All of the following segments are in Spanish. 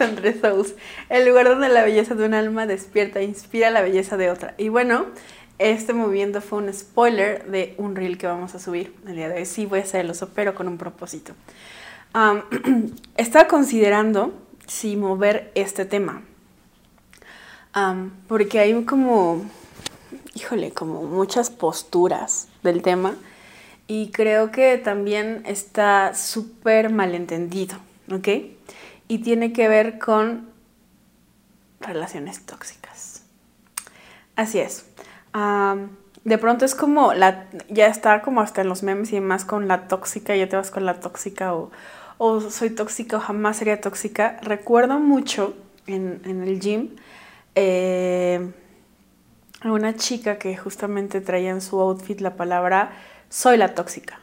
Entre Souls, el lugar donde la belleza de un alma despierta e inspira la belleza de otra. Y bueno, este movimiento fue un spoiler de un reel que vamos a subir el día de hoy. Sí, voy a hacer el oso, pero con un propósito. estaba considerando si mover este tema. porque hay como, híjole, como muchas posturas del tema. Y creo que también está súper malentendido, ¿ok? Y tiene que ver con relaciones tóxicas. Así es. de pronto es como la, ya está como hasta en los memes y demás con la tóxica, ya te vas con la tóxica o, o soy tóxica o jamás sería tóxica. Recuerdo mucho en, el gym eh, a una chica que justamente traía en su outfit la palabra soy la tóxica.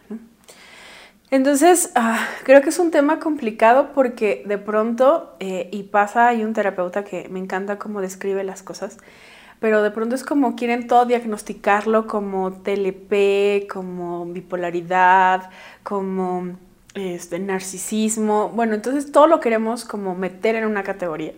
Entonces, ah, creo que es un tema complicado porque de pronto, eh, y pasa, hay un terapeuta que me encanta cómo describe las cosas, pero de pronto es como quieren todo diagnosticarlo como TLP, como bipolaridad, como este, narcisismo. Bueno, entonces todo lo queremos como meter en una categoría.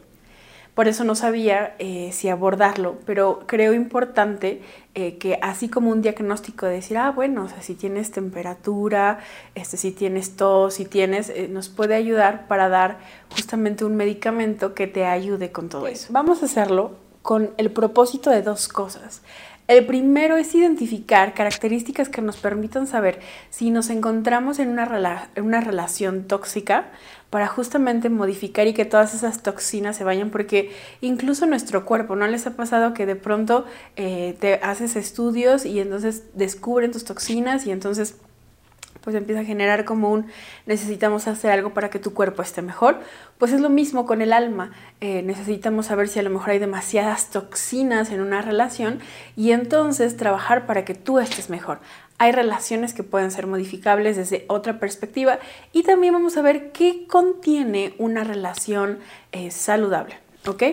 Por eso no sabía eh, si abordarlo, pero creo importante eh, que así como un diagnóstico de decir, ah, bueno, o sea, si tienes temperatura, este, si tienes tos, si tienes, eh, nos puede ayudar para dar justamente un medicamento que te ayude con todo eso. Vamos a hacerlo con el propósito de dos cosas. El primero es identificar características que nos permitan saber si nos encontramos en una, en una relación tóxica para justamente modificar y que todas esas toxinas se vayan, porque incluso nuestro cuerpo, ¿no les ha pasado que de pronto eh, te haces estudios y entonces descubren tus toxinas y entonces pues empieza a generar como un necesitamos hacer algo para que tu cuerpo esté mejor. Pues es lo mismo con el alma. Eh, necesitamos saber si a lo mejor hay demasiadas toxinas en una relación y entonces trabajar para que tú estés mejor hay relaciones que pueden ser modificables desde otra perspectiva y también vamos a ver qué contiene una relación eh, saludable, ¿ok?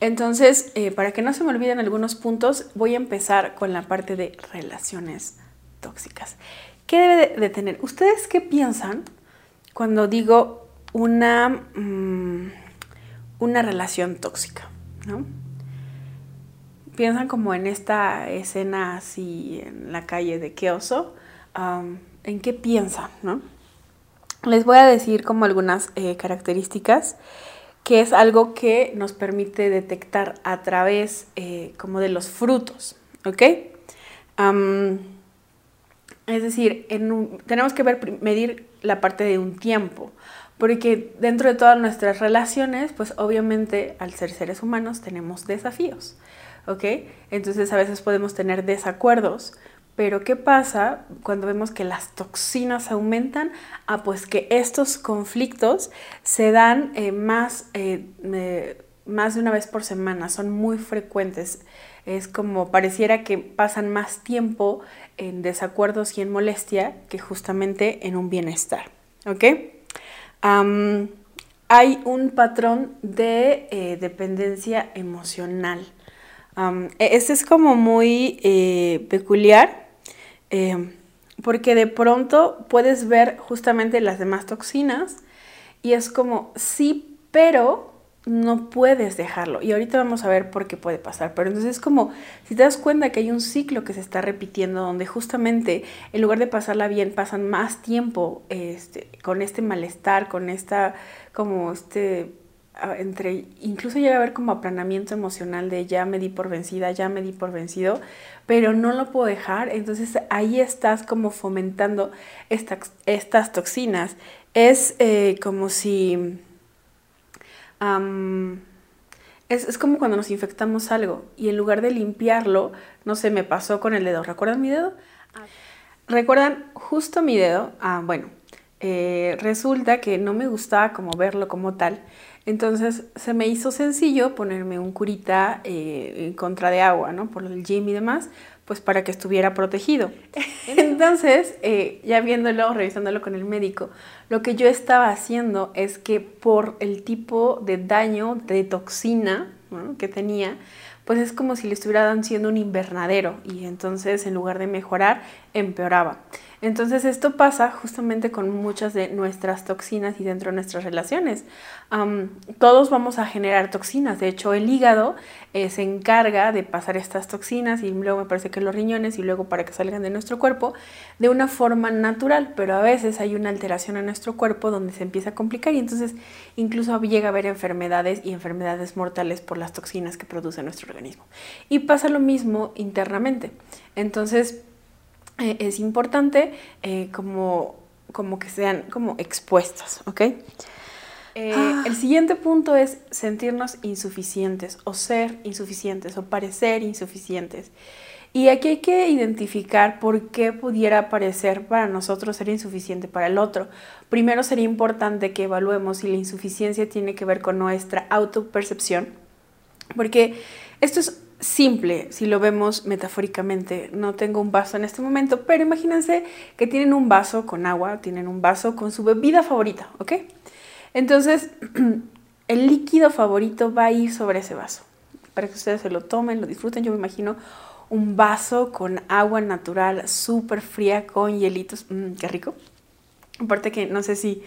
Entonces, eh, para que no se me olviden algunos puntos, voy a empezar con la parte de relaciones tóxicas. ¿Qué debe de tener? ¿Ustedes qué piensan cuando digo una, mm, una relación tóxica? ¿no? piensan como en esta escena así en la calle de qué ¿en qué piensan? Les voy a decir como algunas eh, características que es algo que nos permite detectar a través eh, como de los frutos, ¿ok? Es decir, tenemos que ver, medir la parte de un tiempo, porque dentro de todas nuestras relaciones, pues obviamente al ser seres humanos tenemos desafíos. ¿ok? Entonces a veces podemos tener desacuerdos, pero ¿qué pasa cuando vemos que las toxinas aumentan? Ah, pues que estos conflictos se dan eh, más, eh, más de una vez por semana, son muy frecuentes. Es como pareciera que pasan más tiempo en desacuerdos y en molestia que justamente en un bienestar. ¿Ok? hay un patrón de eh, dependencia emocional. Este es como muy eh, peculiar eh, porque de pronto puedes ver justamente las demás toxinas y es como sí, pero no puedes dejarlo. Y ahorita vamos a ver por qué puede pasar. Pero entonces es como si te das cuenta que hay un ciclo que se está repitiendo donde justamente en lugar de pasarla bien pasan más tiempo este, con este malestar, con esta como este entre, incluso llega a haber como aplanamiento emocional de ya me di por vencida, ya me di por vencido, pero no lo puedo dejar, entonces ahí estás como fomentando estas toxinas. Es eh, como si... es, es, como cuando nos infectamos algo y en lugar de limpiarlo, no sé, me pasó con el dedo. ¿Recuerdan mi dedo? Ah. ¿Recuerdan justo mi dedo? Ah, bueno, eh, resulta que no me gustaba como verlo como tal. Entonces se me hizo sencillo ponerme un curita eh, en contra de agua, ¿no? Por el gym y demás, pues para que estuviera protegido. Entonces, eh, ya viéndolo, revisándolo con el médico, lo que yo estaba haciendo es que por el tipo de daño, de toxina que tenía, pues es como si le estuvieran siendo un invernadero y entonces en lugar de mejorar, empeoraba. Entonces esto pasa justamente con muchas de nuestras toxinas y dentro de nuestras relaciones. todos vamos a generar toxinas. De hecho, el hígado eh, se encarga de pasar estas toxinas y luego me parece que los riñones y luego para que salgan de nuestro cuerpo de una forma natural. Pero a veces hay una alteración en nuestro cuerpo donde se empieza a complicar y entonces incluso llega a haber enfermedades y enfermedades mortales por las toxinas que produce nuestro organismo. Y pasa lo mismo internamente. Entonces, eh, es importante eh, como, como que sean como expuestas, ¿ok? Eh, ah. El siguiente punto es sentirnos insuficientes o ser insuficientes o parecer insuficientes. Y aquí hay que identificar por qué pudiera parecer para nosotros ser insuficiente para el otro. Primero sería importante que evaluemos si la insuficiencia tiene que ver con nuestra autopercepción, porque esto es simple si lo vemos metafóricamente. No tengo un vaso en este momento, pero imagínense que tienen un vaso con agua, tienen un vaso con su bebida favorita, ¿ok? Entonces, el líquido favorito va a ir sobre ese vaso. Para que ustedes se lo tomen, lo disfruten, yo me imagino un vaso con agua natural, súper fría, con hielitos. Mmm, qué rico. Aparte que no sé si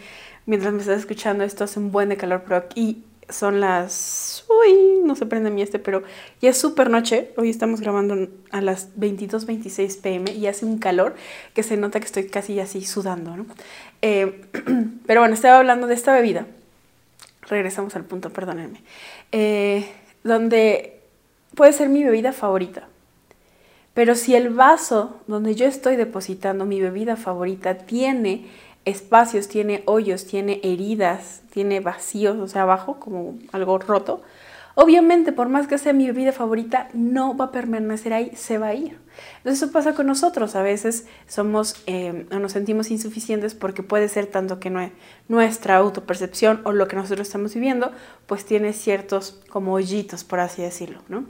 mientras me estás escuchando esto hace un buen de calor, pero aquí son las... Uy, no se prende mi este, pero ya es súper noche. Hoy estamos grabando a las 22.26 pm y hace un calor que se nota que estoy casi así sudando, ¿no? Eh, pero bueno, estaba hablando de esta bebida. Regresamos al punto, perdónenme. Eh, donde puede ser mi bebida favorita. Pero si el vaso donde yo estoy depositando mi bebida favorita tiene espacios, tiene hoyos, tiene heridas, tiene vacíos, o sea, abajo como algo roto, obviamente por más que sea mi bebida favorita, no va a permanecer ahí, se va a ir. Entonces eso pasa con nosotros, a veces somos eh, o nos sentimos insuficientes porque puede ser tanto que nuestra autopercepción o lo que nosotros estamos viviendo, pues tiene ciertos como hoyitos, por así decirlo, ¿no?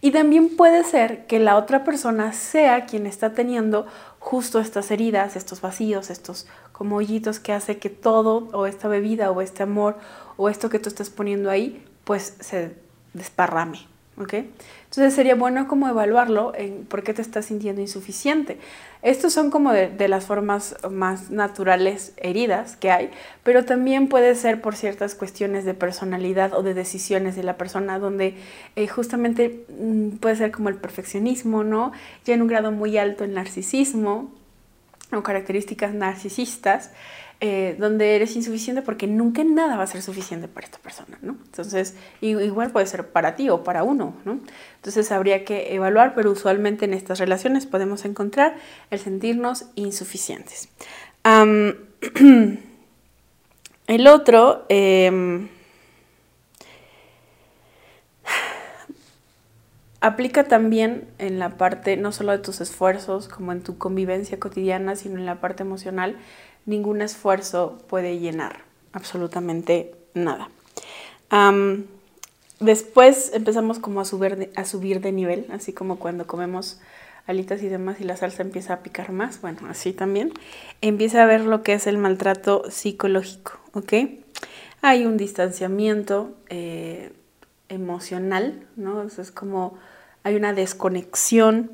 Y también puede ser que la otra persona sea quien está teniendo justo estas heridas, estos vacíos, estos como hoyitos que hace que todo, o esta bebida, o este amor, o esto que tú estás poniendo ahí, pues se desparrame. ¿ok? Entonces sería bueno como evaluarlo en por qué te estás sintiendo insuficiente. Estos son como de, las formas más naturales heridas que hay, pero también puede ser por ciertas cuestiones de personalidad o de decisiones de la persona, donde eh, justamente mm, puede ser como el perfeccionismo, ¿no? Ya en un grado muy alto el narcisismo o características narcisistas. Eh, donde eres insuficiente porque nunca nada va a ser suficiente para esta persona, ¿no? Entonces, igual puede ser para ti o para uno, ¿no? Entonces habría que evaluar, pero usualmente en estas relaciones podemos encontrar el sentirnos insuficientes. el otro... Em, aplica también en la parte no solo de tus esfuerzos, como en tu convivencia cotidiana, sino en la parte emocional, ningún esfuerzo puede llenar absolutamente nada. después empezamos como a subir, de, a subir de nivel, así como cuando comemos alitas y demás y la salsa empieza a picar más, bueno, así también, empieza a ver lo que es el maltrato psicológico, ¿ok? Hay un distanciamiento eh, emocional, ¿no? es como hay una desconexión,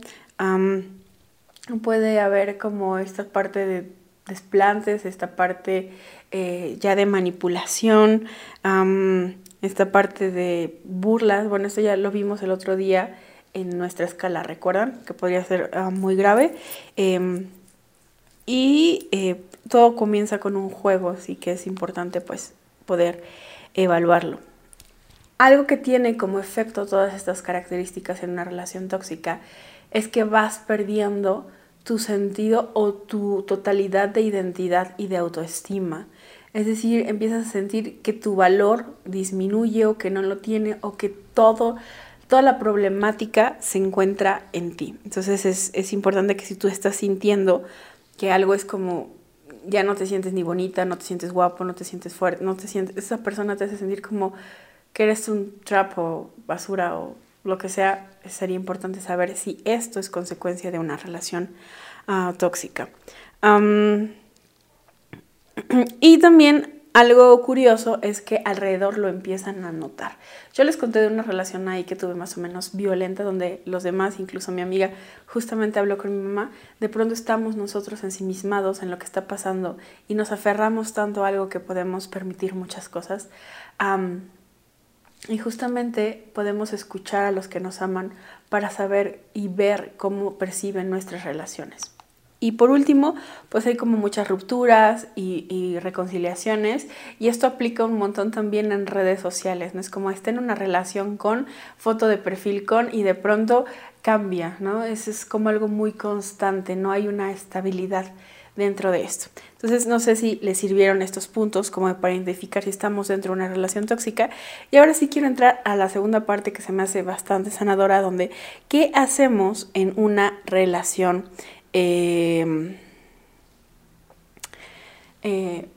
puede haber como esta parte de desplantes, esta parte eh, ya de manipulación, esta parte de burlas, bueno, esto ya lo vimos el otro día en nuestra escala, ¿recuerdan? Que podría ser ah, muy grave. Em, y eh, todo comienza con un juego, así que es importante pues poder evaluarlo. Algo que tiene como efecto todas estas características en una relación tóxica es que vas perdiendo tu sentido o tu totalidad de identidad y de autoestima. Es decir, empiezas a sentir que tu valor disminuye o que no lo tiene o que todo, toda la problemática se encuentra en ti. Entonces es, es importante que si tú estás sintiendo que algo es como ya no te sientes ni bonita, no te sientes guapo, no te sientes fuerte, no te sientes, esa persona te hace sentir como que eres un trapo, basura o lo que sea, sería importante saber si esto es consecuencia de una relación ah, tóxica. y también algo curioso es que alrededor lo empiezan a notar. Yo les conté de una relación ahí que tuve más o menos violenta, donde los demás, incluso mi amiga, justamente habló con mi mamá. De pronto estamos nosotros ensimismados en lo que está pasando y nos aferramos tanto a algo que podemos permitir muchas cosas. Y justamente podemos escuchar a los que nos aman para saber y ver cómo perciben nuestras relaciones. Y por último, pues hay como muchas rupturas y, reconciliaciones y esto aplica un montón también en redes sociales, ¿no? Es como está en una relación con, foto de perfil con y de pronto cambia, ¿no? Es, es como algo muy constante, no hay una estabilidad dentro de esto. Entonces, no sé si les sirvieron estos puntos como para identificar si estamos dentro de una relación tóxica. Y ahora sí quiero entrar a la segunda parte que se me hace bastante sanadora, donde ¿qué hacemos en una relación Em, eh,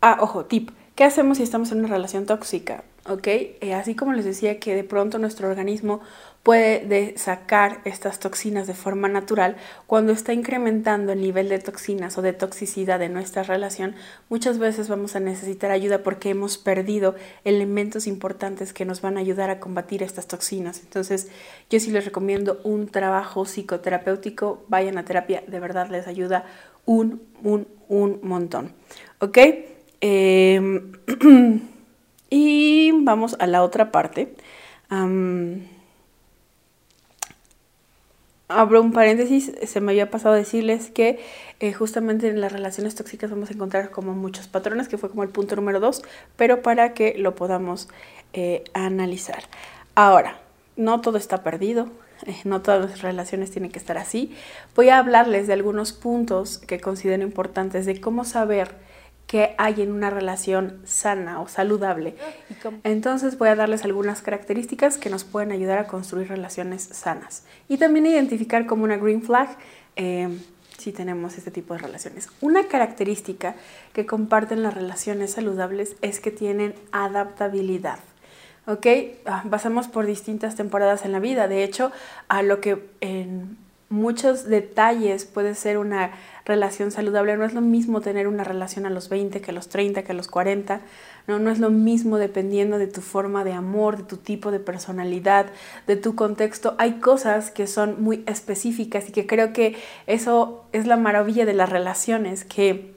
ah, ojo, tip. ¿Qué hacemos si estamos en una relación tóxica? ¿Ok? Eh, así como les decía que de pronto nuestro organismo puede sacar estas toxinas de forma natural, cuando está incrementando el nivel de toxinas o de toxicidad de nuestra relación, muchas veces vamos a necesitar ayuda porque hemos perdido elementos importantes que nos van a ayudar a combatir estas toxinas. Entonces, yo sí les recomiendo un trabajo psicoterapéutico, vayan a terapia, de verdad les ayuda un, un, un montón. ¿Ok? Em, y vamos a la otra parte abro un paréntesis, se me había pasado decirles que eh, justamente en las relaciones tóxicas vamos a encontrar como muchos patrones, que fue como el punto número dos, pero para que lo podamos eh, analizar. Ahora, no todo está perdido, eh, no todas las relaciones tienen que estar así. Voy a hablarles de algunos puntos que considero importantes de cómo saber que hay en una relación sana o saludable. Entonces voy a darles algunas características que nos pueden ayudar a construir relaciones sanas y también identificar como una green flag eh, si tenemos este tipo de relaciones. Una característica que comparten las relaciones saludables es que tienen adaptabilidad. ¿Ok? Ah, pasamos por distintas temporadas en la vida. De hecho, a lo que en muchos detalles puede ser una relación saludable. No es lo mismo tener una relación a los 20 que a los 30, que a los 40. No, no es lo mismo dependiendo de tu forma de amor, de tu tipo de personalidad, de tu contexto. Hay cosas que son muy específicas y que creo que eso es la maravilla de las relaciones, que,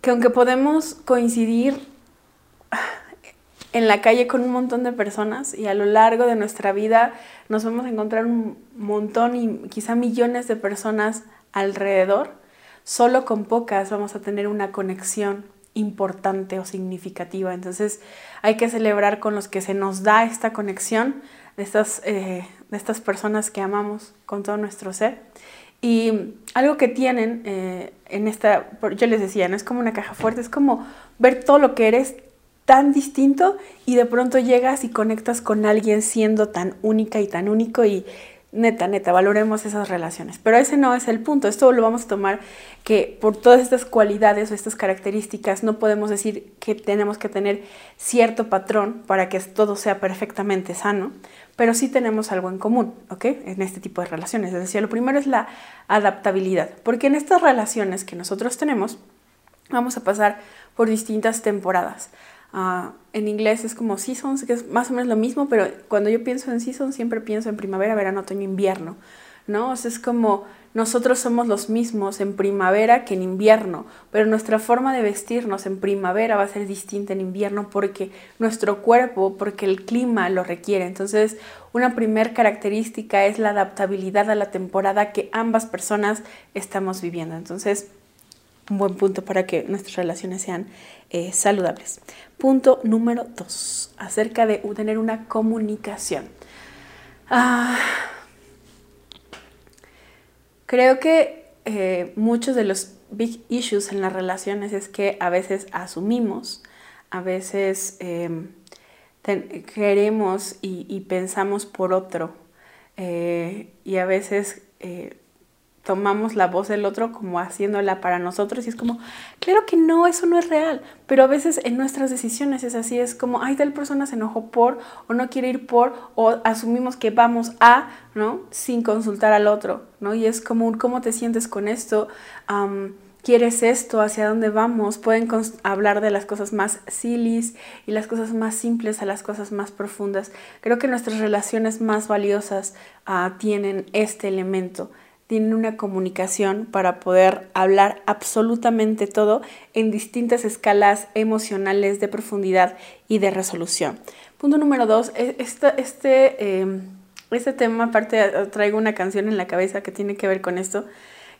que aunque podemos coincidir en la calle con un montón de personas y a lo largo de nuestra vida nos vamos a encontrar un montón y quizá millones de personas alrededor, solo con pocas vamos a tener una conexión importante o significativa. Entonces hay que celebrar con los que se nos da esta conexión de estas, eh, de estas personas que amamos con todo nuestro ser. Y algo que tienen eh, en esta, yo les decía, no es como una caja fuerte, es como ver todo lo que eres tan distinto y de pronto llegas y conectas con alguien siendo tan única y tan único y neta, neta, valoremos esas relaciones. Pero ese no es el punto. Esto lo vamos a tomar que por todas estas cualidades o estas características no podemos decir que tenemos que tener cierto patrón para que todo sea perfectamente sano, pero sí tenemos algo en común, ¿ok? En este tipo de relaciones. Es decir, lo primero es la adaptabilidad, porque en estas relaciones que nosotros tenemos vamos a pasar por distintas temporadas. Ah, en inglés es como seasons, que es más o menos lo mismo, pero cuando yo pienso en seasons siempre pienso en primavera, verano, otoño, invierno, ¿no? O sea, es como nosotros somos los mismos en primavera que en invierno, pero nuestra forma de vestirnos en primavera va a ser distinta en invierno porque nuestro cuerpo, porque el clima lo requiere. Entonces, una primera característica es la adaptabilidad a la temporada que ambas personas estamos viviendo. Entonces, un buen punto para que nuestras relaciones sean eh, saludables. Punto número dos, acerca de tener una comunicación. Ah, creo que eh, muchos de los big issues en las relaciones es que a veces asumimos, a veces em, queremos y, pensamos por otro eh, y a veces tomamos la voz del otro como haciéndola para nosotros y es como, claro que no, eso no es real, pero a veces en nuestras decisiones es así, es como, ay, tal persona se enojó por o no quiere ir por o asumimos que vamos a, ¿no? Sin consultar al otro, ¿no? Y es como, ¿cómo te sientes con esto? quieres esto, hacia dónde vamos, pueden hablar de las cosas más sillies y las cosas más simples a las cosas más profundas. Creo que nuestras relaciones más valiosas ah, tienen este elemento, tienen una comunicación para poder hablar absolutamente todo en distintas escalas emocionales de profundidad y de resolución. Punto número dos, e, este, este, este tema, aparte traigo una canción en la cabeza que tiene que ver con esto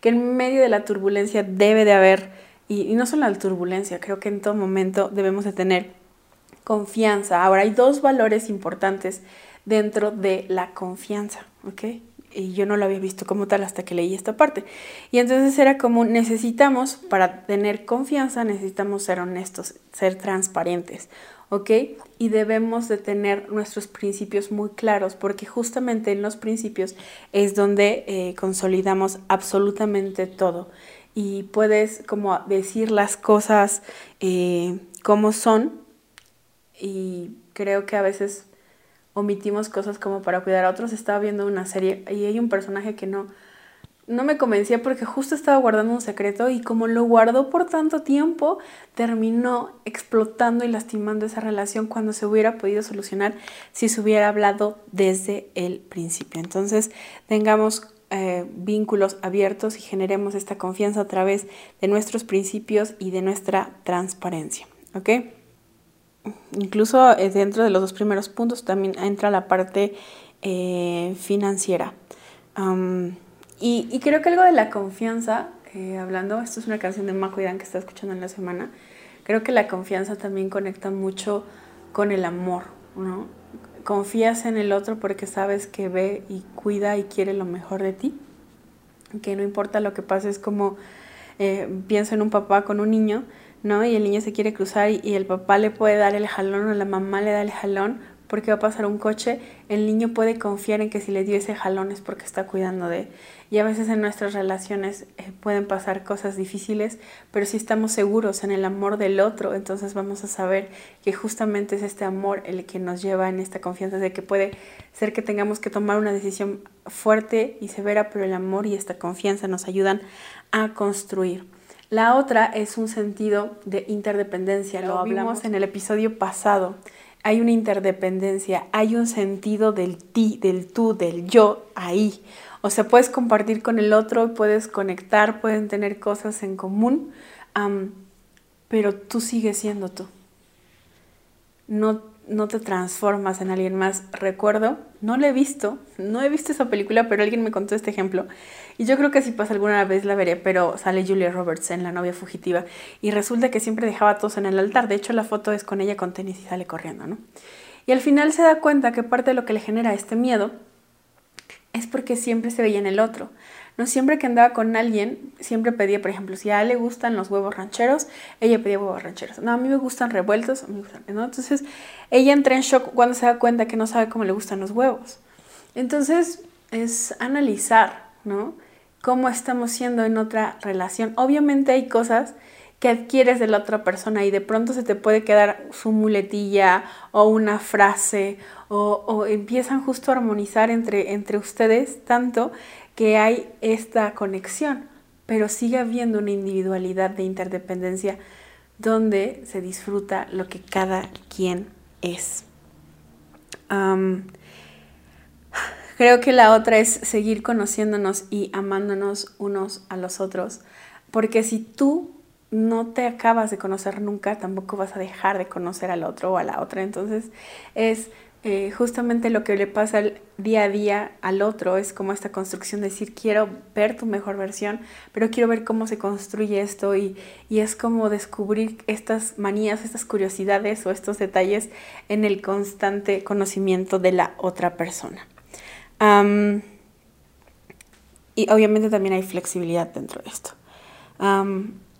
que en medio de la turbulencia debe de haber, y, no solo la turbulencia, creo que en todo momento debemos de tener confianza. Ahora hay dos valores importantes dentro de la confianza, ¿ok? Y yo no lo había visto como tal hasta que leí esta parte. Y entonces era como necesitamos, para tener confianza, necesitamos ser honestos, ser transparentes. ¿ok? Y debemos de tener nuestros principios muy claros porque justamente en los principios es donde eh, consolidamos absolutamente todo y puedes como decir las cosas eh, como son y creo que a veces omitimos cosas como para cuidar a otros. Estaba viendo una serie y hay un personaje que no no me convencía porque justo estaba guardando un secreto y como lo guardó por tanto tiempo, terminó explotando y lastimando esa relación cuando se hubiera podido solucionar si se hubiera hablado desde el principio. Entonces, tengamos eh, vínculos abiertos y generemos esta confianza a través de nuestros principios y de nuestra transparencia. ¿Ok? Incluso eh, dentro de los dos primeros puntos también entra la parte eh, financiera. Y, creo que algo de la confianza, eh, hablando, esto es una canción de Majo Dan que está escuchando en la semana, creo que la confianza también conecta mucho con el amor, ¿no? Confías en el otro porque sabes que ve y cuida y quiere lo mejor de ti, que no importa lo que pase, es como eh, pienso en un papá con un niño, ¿no? Y el niño se quiere cruzar y, el papá le puede dar el jalón o la mamá le da el jalón porque va a pasar un coche, el niño puede confiar en que si le dio ese jalón es porque está cuidando de y a veces en nuestras relaciones eh, pueden pasar cosas difíciles, pero si estamos seguros en el amor del otro, entonces vamos a saber que justamente es este amor el que nos lleva en esta confianza de que puede ser que tengamos que tomar una decisión fuerte y severa, pero el amor y esta confianza nos ayudan a construir. La otra es un sentido de interdependencia, lo, hablamos en el episodio pasado. Hay una interdependencia, hay un sentido del ti, del tú, del yo ahí. O sea, puedes compartir con el otro, puedes conectar, pueden tener cosas en común, pero tú sigues siendo tú. No, no te transformas en alguien más. Recuerdo, no lo he visto, no he visto esa película, pero alguien me contó este ejemplo. Y yo creo que si pasa alguna vez la veré, pero sale Julia Roberts en La novia fugitiva. Y resulta que siempre dejaba a todos en el altar. De hecho, la foto es con ella con tenis y sale corriendo, ¿no? Y al final se da cuenta que parte de lo que le genera este miedo es porque siempre se veía en el otro. No siempre que andaba con alguien, siempre pedía, por ejemplo, si a él le gustan los huevos rancheros, ella pedía huevos rancheros. No, a mí me gustan revueltos, a mí me gustan, ¿no? Entonces, ella entra en shock cuando se da cuenta que no sabe cómo le gustan los huevos. Entonces, es analizar, ¿no? Cómo estamos siendo en otra relación. Obviamente hay cosas que adquieres de la otra persona y de pronto se te puede quedar su muletilla o una frase o, empiezan justo a armonizar entre, entre ustedes tanto que hay esta conexión, pero sigue habiendo una individualidad de interdependencia donde se disfruta lo que cada quien es. Creo que la otra es seguir conociéndonos y amándonos unos a los otros, porque si tú no te acabas de conocer nunca, tampoco vas a dejar de conocer al otro o a la otra. Entonces es eh, justamente lo que le pasa día a día al otro, es como esta construcción de decir, quiero ver tu mejor versión, pero quiero ver cómo se construye esto y, es como descubrir estas manías, estas curiosidades o estos detalles en el constante conocimiento de la otra persona. Y obviamente también hay flexibilidad dentro de esto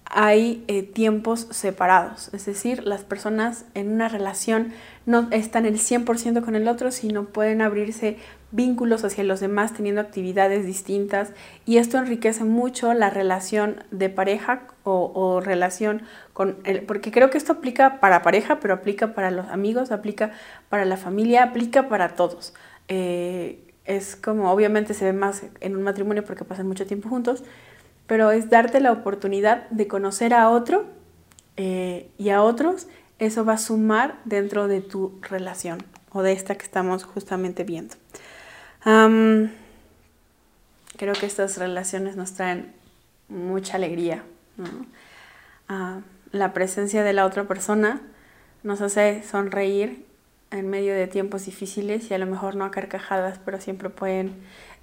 hay eh, tiempos separados, es decir, las personas en una relación no están el 100% con el otro, sino pueden abrirse vínculos hacia los demás teniendo actividades distintas y esto enriquece mucho la relación de pareja o, relación con el, porque creo que esto aplica para pareja, pero aplica para los amigos, aplica para la familia, aplica para todos. Eh, es como, obviamente se ve más en un matrimonio porque pasan mucho tiempo juntos, pero es darte la oportunidad de conocer a otro eh, y a otros, eso va a sumar dentro de tu relación o de esta que estamos justamente viendo. creo que estas relaciones nos traen mucha alegría. Ah, la presencia de la otra persona nos hace sonreír en medio de tiempos difíciles y a lo mejor no a carcajadas, pero siempre pueden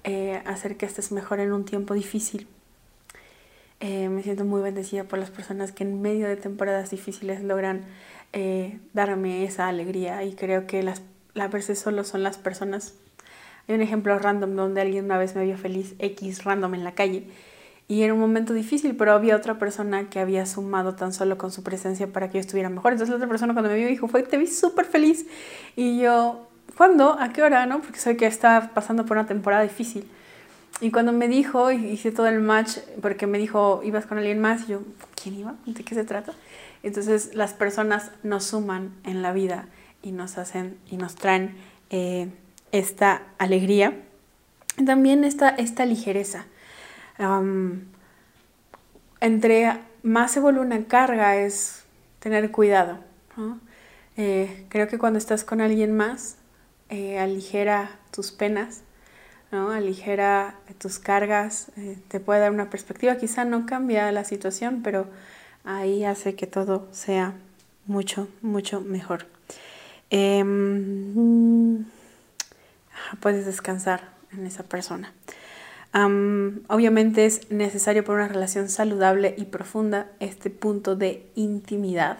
eh, hacer que estés mejor en un tiempo difícil. Eh, me siento muy bendecida por las personas que en medio de temporadas difíciles logran eh, darme esa alegría y creo que las, la veces solo son las personas. Hay un ejemplo random donde alguien una vez me vio feliz X random en la calle y era un momento difícil, pero había otra persona que había sumado tan solo con su presencia para que yo estuviera mejor. Entonces la otra persona cuando me vio dijo, fue, te vi súper feliz. Y yo, ¿cuándo? ¿A qué hora? ¿no? Porque sé que estaba pasando por una temporada difícil. Y cuando me dijo, hice todo el match, porque me dijo, ibas con alguien más, y yo, ¿quién iba? ¿De qué se trata? Entonces las personas nos suman en la vida y nos hacen y nos traen eh, esta alegría. También esta, esta ligereza entre más se vuelve una carga es tener cuidado. Eh, creo que cuando estás con alguien más, eh, aligera tus penas, ¿no? aligera tus cargas, eh, te puede dar una perspectiva. Quizá no cambia la situación, pero ahí hace que todo sea mucho, mucho mejor. Em, puedes descansar en esa persona obviamente es necesario para una relación saludable y profunda este punto de intimidad,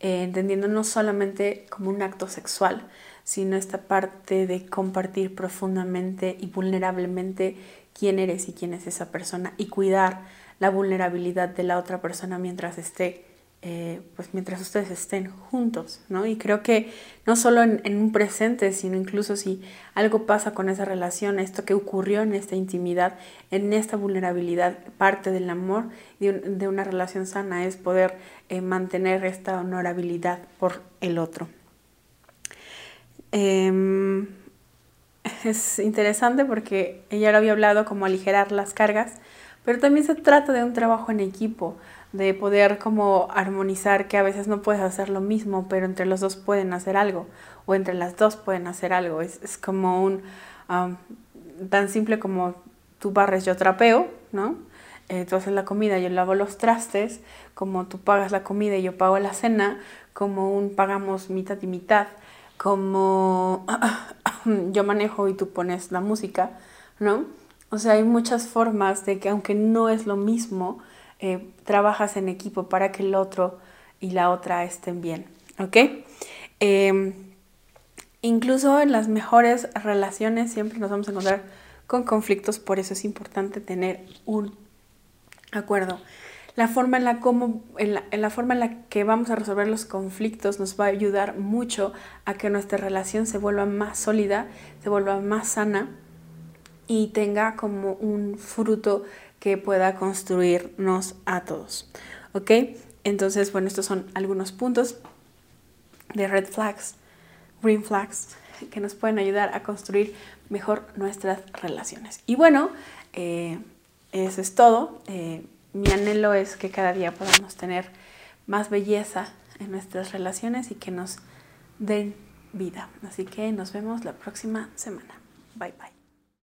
eh, entendiendo no solamente como un acto sexual, sino esta parte de compartir profundamente y vulnerablemente quién eres y quién es esa persona y cuidar la vulnerabilidad de la otra persona mientras esté eh, pues mientras ustedes estén juntos, ¿no? Y creo que no solo en, un presente, sino incluso si algo pasa con esa relación, esto que ocurrió en esta intimidad, en esta vulnerabilidad, parte del amor de, una relación sana es poder eh, mantener esta honorabilidad por el otro. Em, es interesante porque ella lo había hablado como aligerar las cargas, pero también se trata de un trabajo en equipo de poder como armonizar que a veces no puedes hacer lo mismo, pero entre los dos pueden hacer algo, o entre las dos pueden hacer algo. Es, como un tan simple como tú barres, yo trapeo, ¿no? Eh, tú haces la comida, yo lavo los trastes, como tú pagas la comida y yo pago la cena, como un pagamos mitad y mitad, como yo manejo y tú pones la música, ¿no? O sea, hay muchas formas de que aunque no es lo mismo, eh, trabajas en equipo para que el otro y la otra estén bien, ¿ok? Em, incluso en las mejores relaciones siempre nos vamos a encontrar con conflictos, por eso es importante tener un acuerdo. La forma en la, como, en la, en la forma en la que vamos a resolver los conflictos nos va a ayudar mucho a que nuestra relación se vuelva más sólida, se vuelva más sana y tenga como un fruto que pueda construirnos a todos. ¿Ok? Entonces, bueno, estos son algunos puntos de red flags, green flags, que nos pueden ayudar a construir mejor nuestras relaciones. Y bueno, eh, eso es todo. Eh, mi anhelo es que cada día podamos tener más belleza en nuestras relaciones y que nos den vida. Así que nos vemos la próxima semana. Bye bye.